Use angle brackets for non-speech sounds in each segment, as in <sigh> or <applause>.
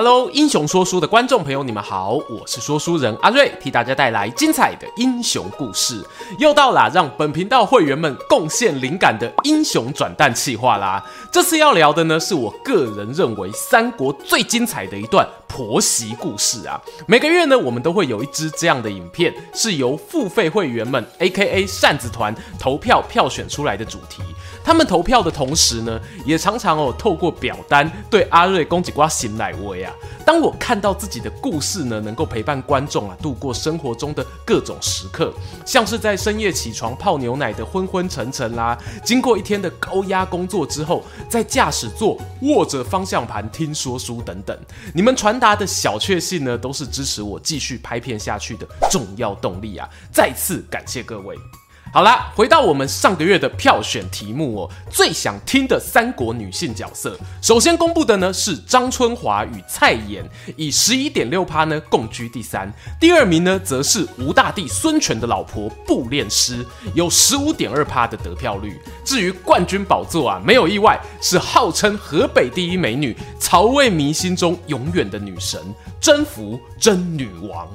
Hello，英雄说书的观众朋友，你们好，我是说书人阿瑞，替大家带来精彩的英雄故事。又到了让本频道会员们贡献灵感的英雄转蛋计划啦。这次要聊的呢，是我个人认为三国最精彩的一段婆媳故事啊。每个月呢，我们都会有一支这样的影片，是由付费会员们 （A.K.A. 扇子团）投票票选出来的主题。他们投票的同时呢，也常常哦透过表单对阿瑞攻击瓜醒来威啊。当我看到自己的故事呢，能够陪伴观众啊度过生活中的各种时刻，像是在深夜起床泡牛奶的昏昏沉沉啦，经过一天的高压工作之后，在驾驶座握着方向盘听说书等等，你们传达的小确幸呢，都是支持我继续拍片下去的重要动力啊！再次感谢各位。好啦，回到我们上个月的票选题目哦，最想听的三国女性角色，首先公布的呢是张春华与蔡妍，以十一点六趴呢共居第三。第二名呢则是吴大帝孙权的老婆步练师，有十五点二趴的得票率。至于冠军宝座啊，没有意外是号称河北第一美女、曹魏迷心中永远的女神甄宓甄女王。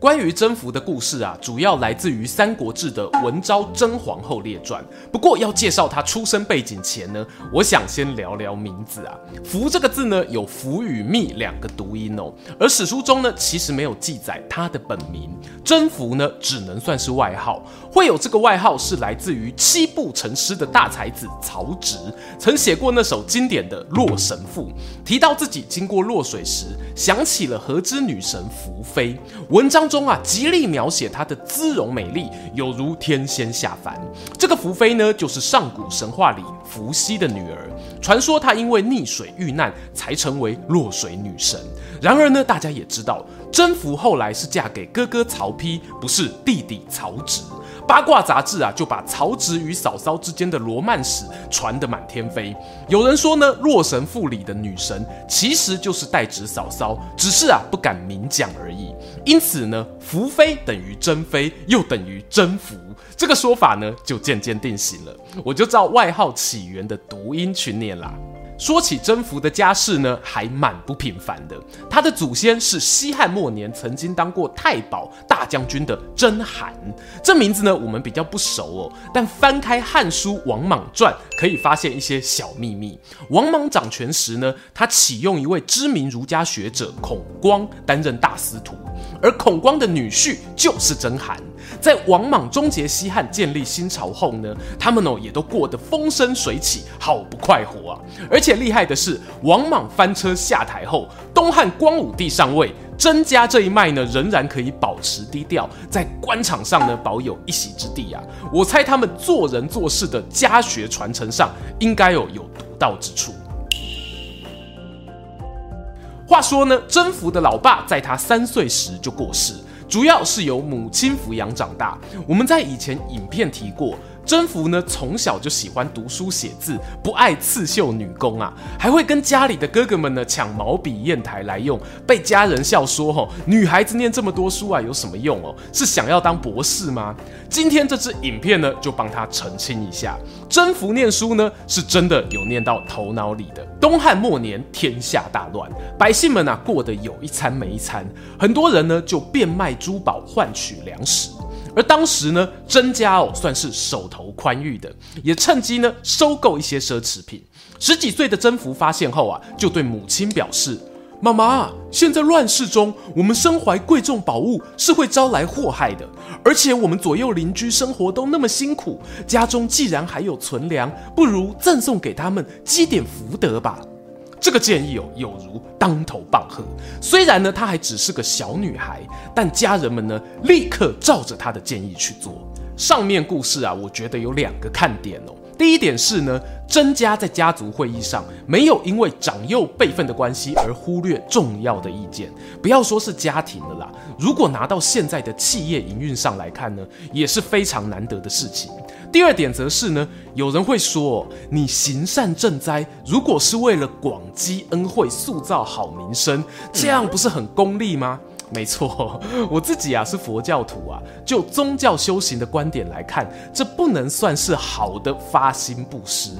关于甄宓的故事啊，主要来自于《三国志》的《文昭甄皇后列传》。不过要介绍她出生背景前呢，我想先聊聊名字啊。宓这个字呢，有孚与密两个读音哦。而史书中呢，其实没有记载她的本名。甄宓呢，只能算是外号。会有这个外号是来自于七步成诗的大才子曹植，曾写过那首经典的《洛神赋》，提到自己经过洛水时，想起了河之女神宓妃。文章中啊，极力描写她的姿容美丽，有如天仙下凡。这个宓妃呢，就是上古神话里伏羲的女儿。传说她因为溺水遇难，才成为落水女神。然而呢，大家也知道，甄宓后来是嫁给哥哥曹丕，不是弟弟曹植。八卦杂志啊，就把曹植与嫂嫂之间的罗曼史传得满天飞。有人说呢，《洛神赋》里的女神其实就是代指嫂嫂，只是啊不敢明讲而已。因此呢，宓妃等于珍妃，又等于甄宓，这个说法呢就渐渐定型了。我就照外号起源的读音去念啦。说起甄宓的家世呢，还蛮不平凡的。他的祖先是西汉末年曾经当过太保大将军的甄邯，这名字呢我们比较不熟哦。但翻开《汉书·王莽传》，可以发现一些小秘密。王莽掌权时呢，他启用一位知名儒家学者孔光担任大司徒，而孔光的女婿就是甄邯。在王莽终结西汉、建立新朝后呢，他们哦也都过得风生水起，好不快活啊！而且厉害的是，王莽翻车下台后，东汉光武帝上位，甄家这一脉呢仍然可以保持低调，在官场上呢保有一席之地啊！我猜他们做人做事的家学传承上，应该有有独到之处。话说呢，甄宓的老爸在他三岁时就过世。主要是由母亲抚养长大。我们在以前影片提过，甄宓呢从小就喜欢读书写字，不爱刺绣女工啊，还会跟家里的哥哥们呢抢毛笔砚台来用，被家人笑说：“吼，女孩子念这么多书啊，有什么用哦？是想要当博士吗？”今天这支影片呢，就帮他澄清一下，甄宓念书呢是真的有念到头脑里的。东汉末年，天下大乱，百姓们啊过得有一餐没一餐，很多人呢就变卖珠宝换取粮食。而当时呢，甄家哦算是手头宽裕的，也趁机呢收购一些奢侈品。十几岁的甄宓发现后啊，就对母亲表示。妈妈，现在乱世中，我们身怀贵重宝物是会招来祸害的。而且我们左右邻居生活都那么辛苦，家中既然还有存粮，不如赠送给他们积点福德吧。这个建议哦，有如当头棒喝。虽然呢，她还只是个小女孩，但家人们呢，立刻照着她的建议去做。上面故事啊，我觉得有两个看点哦。第一点是呢，甄家在家族会议上没有因为长幼辈分的关系而忽略重要的意见，不要说是家庭了啦，如果拿到现在的企业营运上来看呢，也是非常难得的事情。第二点则是呢，有人会说，你行善赈灾，如果是为了广积恩惠、塑造好名声，这样不是很功利吗？<laughs> 没错，<laughs> 我自己啊是佛教徒啊，就宗教修行的观点来看，这不能算是好的发心布施。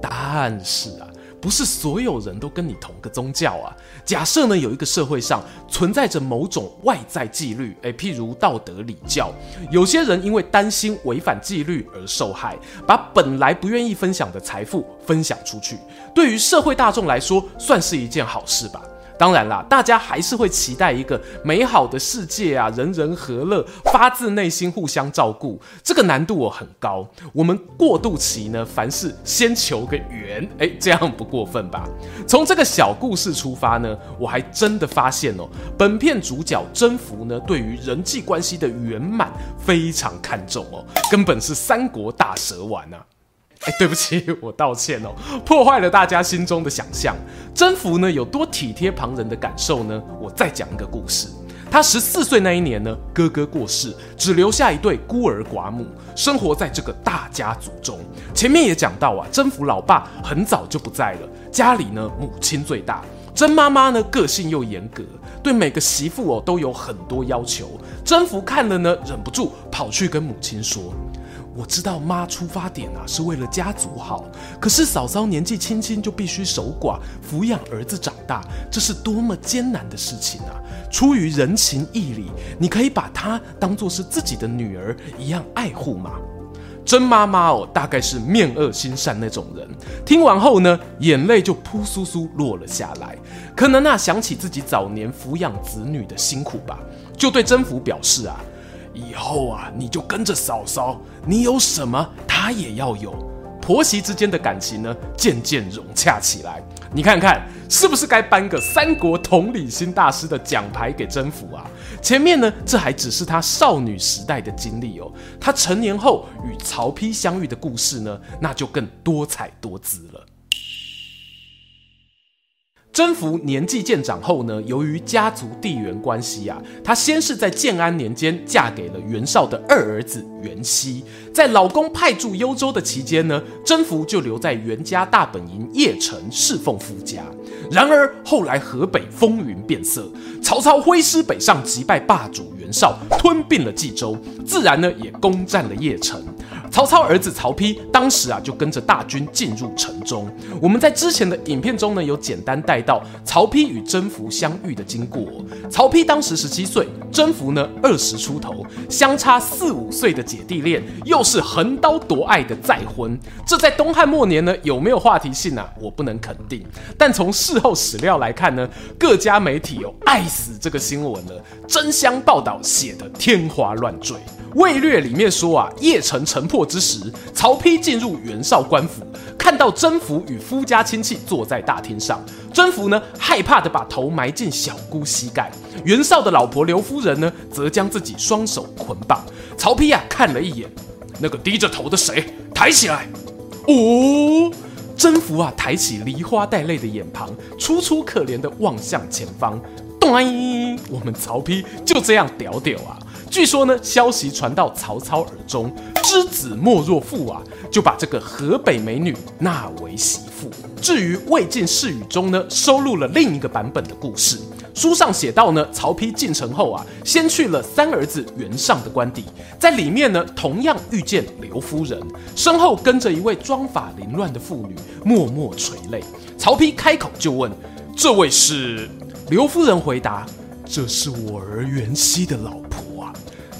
但是啊。不是所有人都跟你同个宗教啊。假设呢，有一个社会上存在着某种外在纪律，诶，譬如道德礼教，有些人因为担心违反纪律而受害，把本来不愿意分享的财富分享出去，对于社会大众来说，算是一件好事吧。当然啦，大家还是会期待一个美好的世界啊，人人和乐，发自内心互相照顾。这个难度我很高。我们过渡期呢，凡事先求个圆，<laughs> 哎，这样不过分吧？从这个小故事出发呢，我还真的发现哦，本片主角征服呢，对于人际关系的圆满非常看重哦，根本是三国大蛇丸啊。哎，对不起，我道歉哦，破坏了大家心中的想象。征服呢，有多体贴旁人的感受呢？我再讲一个故事。他十四岁那一年呢，哥哥过世，只留下一对孤儿寡母，生活在这个大家族中。前面也讲到啊，征服老爸很早就不在了，家里呢，母亲最大。征妈妈呢，个性又严格，对每个媳妇哦都有很多要求。征服看了呢，忍不住跑去跟母亲说。我知道妈出发点啊是为了家族好，可是嫂嫂年纪轻轻就必须守寡，抚养儿子长大，这是多么艰难的事情啊！出于人情义理，你可以把她当做是自己的女儿一样爱护吗？甄妈妈哦，大概是面恶心善那种人，听完后呢，眼泪就扑簌簌落了下来，可能啊想起自己早年抚养子女的辛苦吧，就对征服表示啊。以后啊，你就跟着嫂嫂，你有什么，她也要有。婆媳之间的感情呢，渐渐融洽起来。你看看，是不是该颁个三国同理心大师的奖牌给征服啊？前面呢，这还只是他少女时代的经历哦。他成年后与曹丕相遇的故事呢，那就更多彩多姿了。甄宓年纪渐长后呢，由于家族地缘关系啊，她先是在建安年间嫁给了袁绍的二儿子袁熙。在老公派驻幽州的期间呢，甄宓就留在袁家大本营邺城侍奉夫家。然而后来河北风云变色，曹操挥师北上击败霸主袁绍，吞并了冀州，自然呢也攻占了邺城。曹操儿子曹丕当时啊就跟着大军进入城中。我们在之前的影片中呢有简单带到曹丕与征服相遇的经过。曹丕当时十七岁，征服呢二十出头，相差四五岁的姐弟恋，又是横刀夺爱的再婚。这在东汉末年呢有没有话题性啊？我不能肯定。但从事后史料来看呢，各家媒体有爱死这个新闻了，争相报道写得天花乱坠。《魏略》里面说啊，邺城城破之时，曹丕进入袁绍官府，看到甄宓与夫家亲戚坐在大厅上，甄宓呢害怕的把头埋进小姑膝盖，袁绍的老婆刘夫人呢则将自己双手捆绑。曹丕啊看了一眼，那个低着头的谁，抬起来。哦，甄宓啊抬起梨花带泪的眼庞，楚楚可怜的望向前方。咚！我们曹丕就这样屌屌啊！据说呢，消息传到曹操耳中，知子莫若父啊，就把这个河北美女纳为媳妇。至于《魏晋世语》中呢，收录了另一个版本的故事。书上写道呢，曹丕进城后啊，先去了三儿子袁尚的官邸，在里面呢，同样遇见刘夫人，身后跟着一位妆发凌乱的妇女，默默垂泪。曹丕开口就问：“这位是？”刘夫人回答：“这是我儿袁熙的老婆。”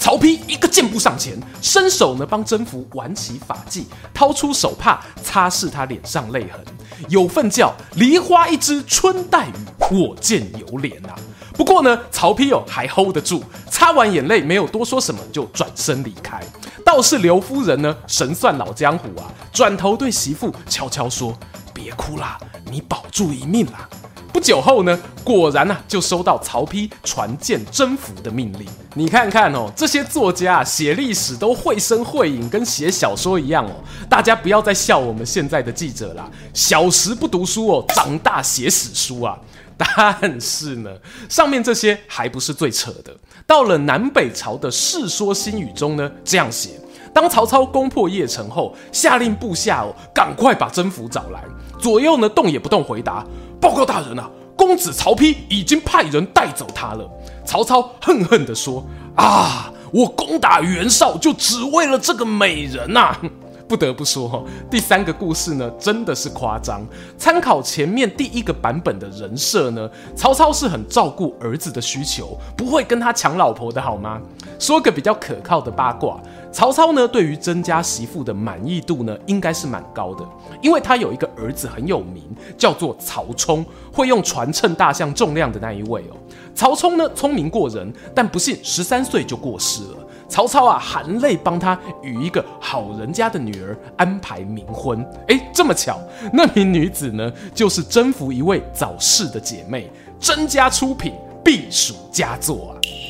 曹丕一个箭步上前，伸手呢帮征服挽起发髻，掏出手帕擦拭他脸上泪痕，有份叫“梨花一枝春带雨，我见犹怜”啊。不过呢，曹丕哦还 hold 得住，擦完眼泪没有多说什么，就转身离开。倒是刘夫人呢，神算老江湖啊，转头对媳妇悄悄说：“别哭啦，你保住一命啦。”不久后呢，果然啊，就收到曹丕传见征服的命令。你看看哦，这些作家写历史都绘声绘影，跟写小说一样哦。大家不要再笑我们现在的记者啦，小时不读书哦，长大写史书啊。<laughs> 但是呢，上面这些还不是最扯的。到了南北朝的《世说新语》中呢，这样写。当曹操攻破邺城后，下令部下哦，赶快把甄宓找来。左右呢，动也不动，回答：“报告大人啊，公子曹丕已经派人带走他了。”曹操恨恨地说：“啊，我攻打袁绍就只为了这个美人呐、啊！” <laughs> 不得不说，第三个故事呢，真的是夸张。参考前面第一个版本的人设呢，曹操是很照顾儿子的需求，不会跟他抢老婆的好吗？说个比较可靠的八卦，曹操呢，对于甄家媳妇的满意度呢，应该是蛮高的，因为他有一个儿子很有名，叫做曹冲，会用船称大象重量的那一位哦。曹冲呢，聪明过人，但不幸十三岁就过世了。曹操啊，含泪帮他与一个好人家的女儿安排冥婚。哎，这么巧，那名女子呢，就是甄宓一位早逝的姐妹。甄家出品，必属佳作啊。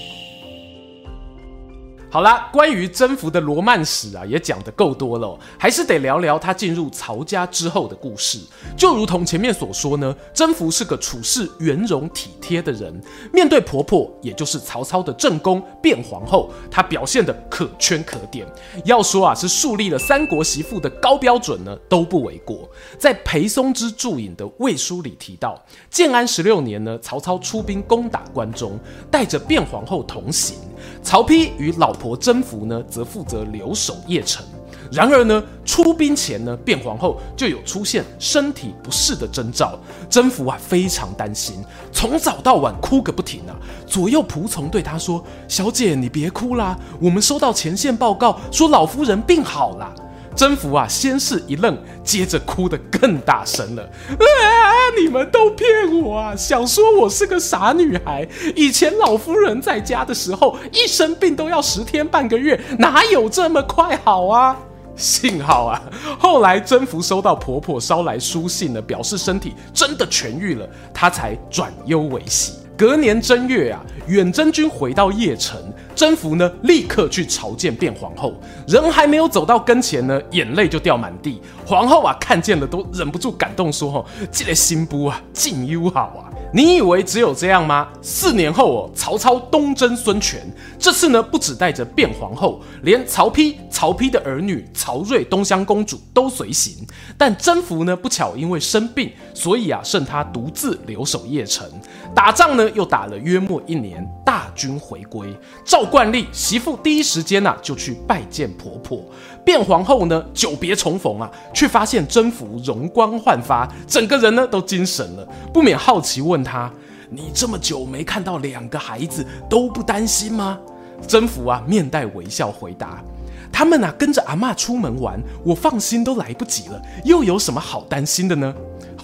好啦，关于甄宓的罗曼史啊，也讲得够多了哦，还是得聊聊她进入曹家之后的故事。就如同前面所说呢，甄宓是个处事圆融体贴的人，面对婆婆，也就是曹操的正宫卞皇后，她表现得可圈可点。要说啊，是树立了三国媳妇的高标准呢，都不为过。在裴松之注引的《魏书》里提到，建安十六年呢，曹操出兵攻打关中，带着卞皇后同行。曹丕与老婆甄宓呢，则负责留守邺城。然而呢，出兵前呢，卞皇后就有出现身体不适的征兆。甄宓啊，非常担心，从早到晚哭个不停啊。左右仆从对她说：“小姐，你别哭啦，我们收到前线报告，说老夫人病好了。”甄宓啊，先是一愣，接着哭得更大声了。啊！你们都骗我啊！想说我是个傻女孩。以前老夫人在家的时候，一生病都要十天半个月，哪有这么快好啊？幸好啊，后来甄宓收到婆婆捎来书信呢，表示身体真的痊愈了，她才转忧为喜。隔年正月啊，远征军回到邺城。甄宓呢，立刻去朝见卞皇后，人还没有走到跟前呢，眼泪就掉满地。皇后啊，看见了都忍不住感动说：“哦，这个新妇啊，真有好啊！”你以为只有这样吗？四年后哦，曹操东征孙权，这次呢，不只带着卞皇后，连曹丕、曹丕的儿女曹睿、东乡公主都随行。但甄宓呢，不巧因为生病，所以啊，剩他独自留守邺城。打仗呢，又打了约莫一年，大军回归。赵惯例，媳妇第一时间呐、就去拜见婆婆。变皇后呢，久别重逢啊，却发现甄宓容光焕发，整个人呢都精神了，不免好奇问她：“你这么久没看到两个孩子，都不担心吗？”甄宓啊，面带微笑回答：“他们啊，跟着阿嬷出门玩，我放心都来不及了，又有什么好担心的呢？”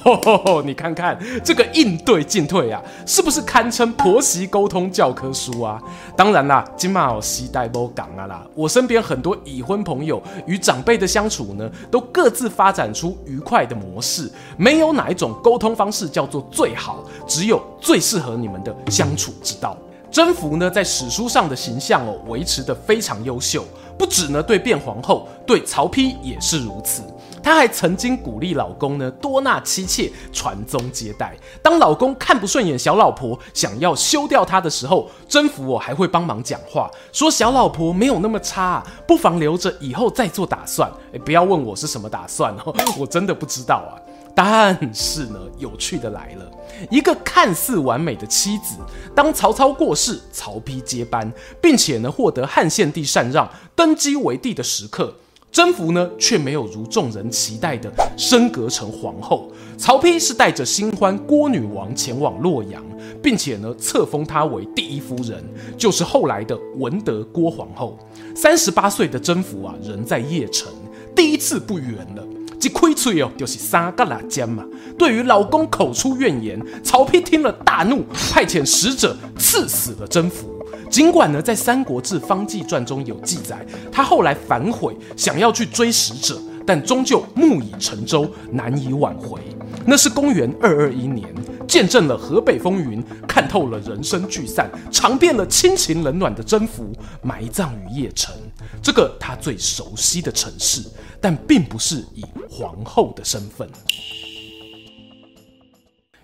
吼吼吼！你看看这个应对进退啊，是不是堪称婆媳沟通教科书啊？当然啦，今嘛哦时代不同啊啦，我身边很多已婚朋友与长辈的相处呢，都各自发展出愉快的模式，没有哪一种沟通方式叫做最好，只有最适合你们的相处之道。甄宓呢，在史书上的形象哦，维持得非常优秀，不止呢对卞皇后，对曹丕也是如此。她还曾经鼓励老公呢多纳妻妾，传宗接代。当老公看不顺眼小老婆，想要休掉她的时候，甄宓我还会帮忙讲话，说小老婆没有那么差，不妨留着以后再做打算。诶，不要问我是什么打算哦，<laughs> 我真的不知道啊。但是呢，有趣的来了，一个看似完美的妻子，当曹操过世，曹丕接班，并且呢获得汉献帝禅让，登基为帝的时刻。甄宓呢，却没有如众人期待的升格成皇后。曹丕是带着新欢郭女王前往洛阳，并且呢，册封她为第一夫人，就是后来的文德郭皇后。三十八岁的甄宓啊，人在邺城，第一次不远了。这亏脆哦，就是三个辣椒嘛。对于老公口出怨言，曹丕听了大怒，派遣使者刺死了甄宓。尽管呢，在《三国志·方济传》中有记载，他后来反悔，想要去追使者，但终究木已成舟，难以挽回。那是公元二二一年，见证了河北风云，看透了人生聚散，尝遍了亲情冷暖的甄宓，埋葬于邺城，这个他最熟悉的城市，但并不是以皇后的身份。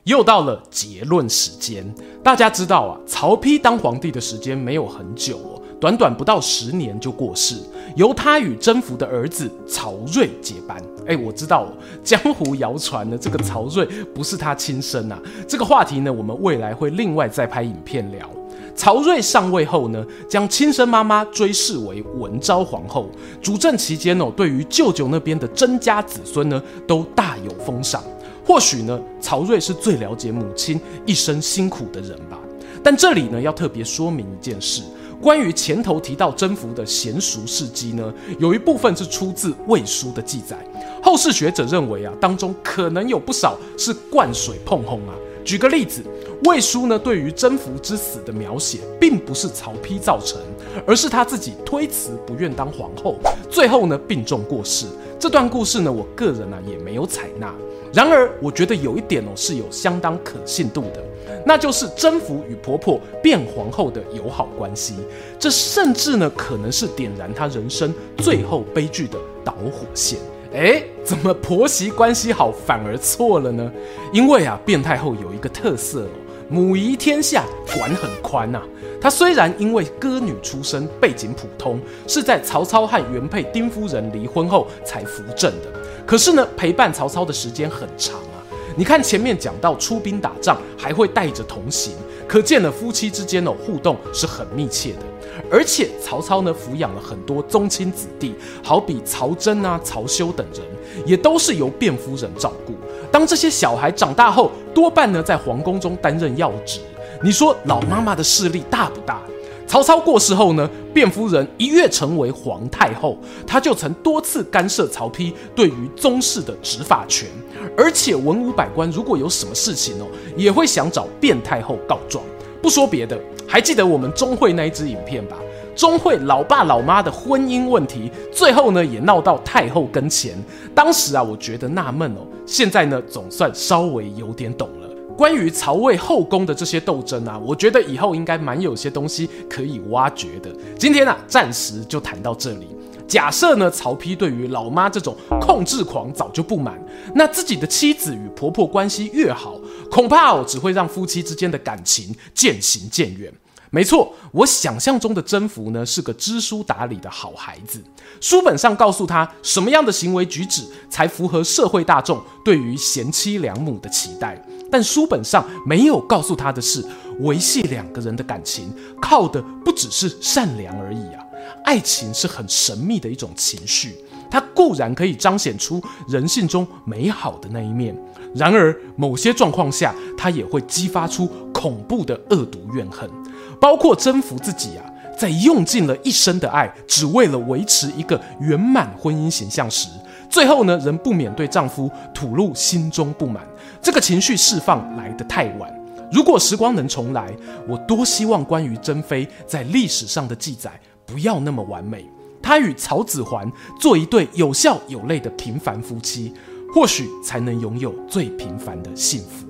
又到了结论时间。大家知道啊，曹丕当皇帝的时间没有很久哦，短短不到十年就过世，由他与征服的儿子曹睿接班。哎，我知道江湖谣传呢，这个曹睿不是他亲生啊。这个话题呢，我们未来会另外再拍影片聊。曹睿上位后呢，将亲生妈妈追谥为文昭皇后，主政期间哦，对于舅舅那边的甄家子孙呢，都大有封赏。或许呢，曹睿是最了解母亲一生辛苦的人吧。但这里呢，要特别说明一件事。关于前头提到征服的贤淑事迹呢，有一部分是出自《魏书》的记载，后世学者认为啊，当中可能有不少是灌水碰轰啊。举个例子，《魏书》呢对于征服之死的描写，并不是曹丕造成，而是他自己推辞不愿当皇后，最后呢病重过世。这段故事呢，我个人啊也没有采纳。然而，我觉得有一点哦是有相当可信度的。那就是征服与婆婆变皇后的友好关系，这甚至呢可能是点燃她人生最后悲剧的导火线。诶，怎么婆媳关系好反而错了呢？因为啊，变太后有一个特色哦，母仪天下，管很宽呐。她虽然因为歌女出身，背景普通，是在曹操和原配丁夫人离婚后才扶正的，可是呢，陪伴曹操的时间很长啊。你看前面讲到出兵打仗还会带着同行，可见了夫妻之间的互动是很密切的。而且曹操呢抚养了很多宗亲子弟，好比曹真啊、曹休等人，也都是由卞夫人照顾。当这些小孩长大后，多半呢在皇宫中担任要职。你说老妈妈的势力大不大？曹操过世后呢，卞夫人一跃成为皇太后，她就曾多次干涉曹丕对于宗室的执法权，而且文武百官如果有什么事情哦，也会想找卞太后告状。不说别的，还记得我们钟会那一支影片吧？钟会老爸老妈的婚姻问题，最后呢也闹到太后跟前。当时啊，我觉得纳闷哦，现在呢总算稍微有点懂了。关于曹魏后宫的这些斗争啊，我觉得以后应该蛮有些东西可以挖掘的。今天呢、啊，暂时就谈到这里。假设呢，曹丕对于老妈这种控制狂早就不满，那自己的妻子与婆婆关系越好，恐怕哦只会让夫妻之间的感情渐行渐远。没错，我想象中的征服呢是个知书达理的好孩子，书本上告诉他什么样的行为举止才符合社会大众对于贤妻良母的期待。但书本上没有告诉他的是，维系两个人的感情靠的不只是善良而已啊！爱情是很神秘的一种情绪，它固然可以彰显出人性中美好的那一面，然而某些状况下，它也会激发出恐怖的恶毒怨恨。包括征服自己啊，在用尽了一生的爱，只为了维持一个圆满婚姻形象时，最后呢，仍不免对丈夫吐露心中不满。这个情绪释放来得太晚。如果时光能重来，我多希望关于珍妃在历史上的记载不要那么完美。她与曹子桓做一对有笑有泪的平凡夫妻，或许才能拥有最平凡的幸福。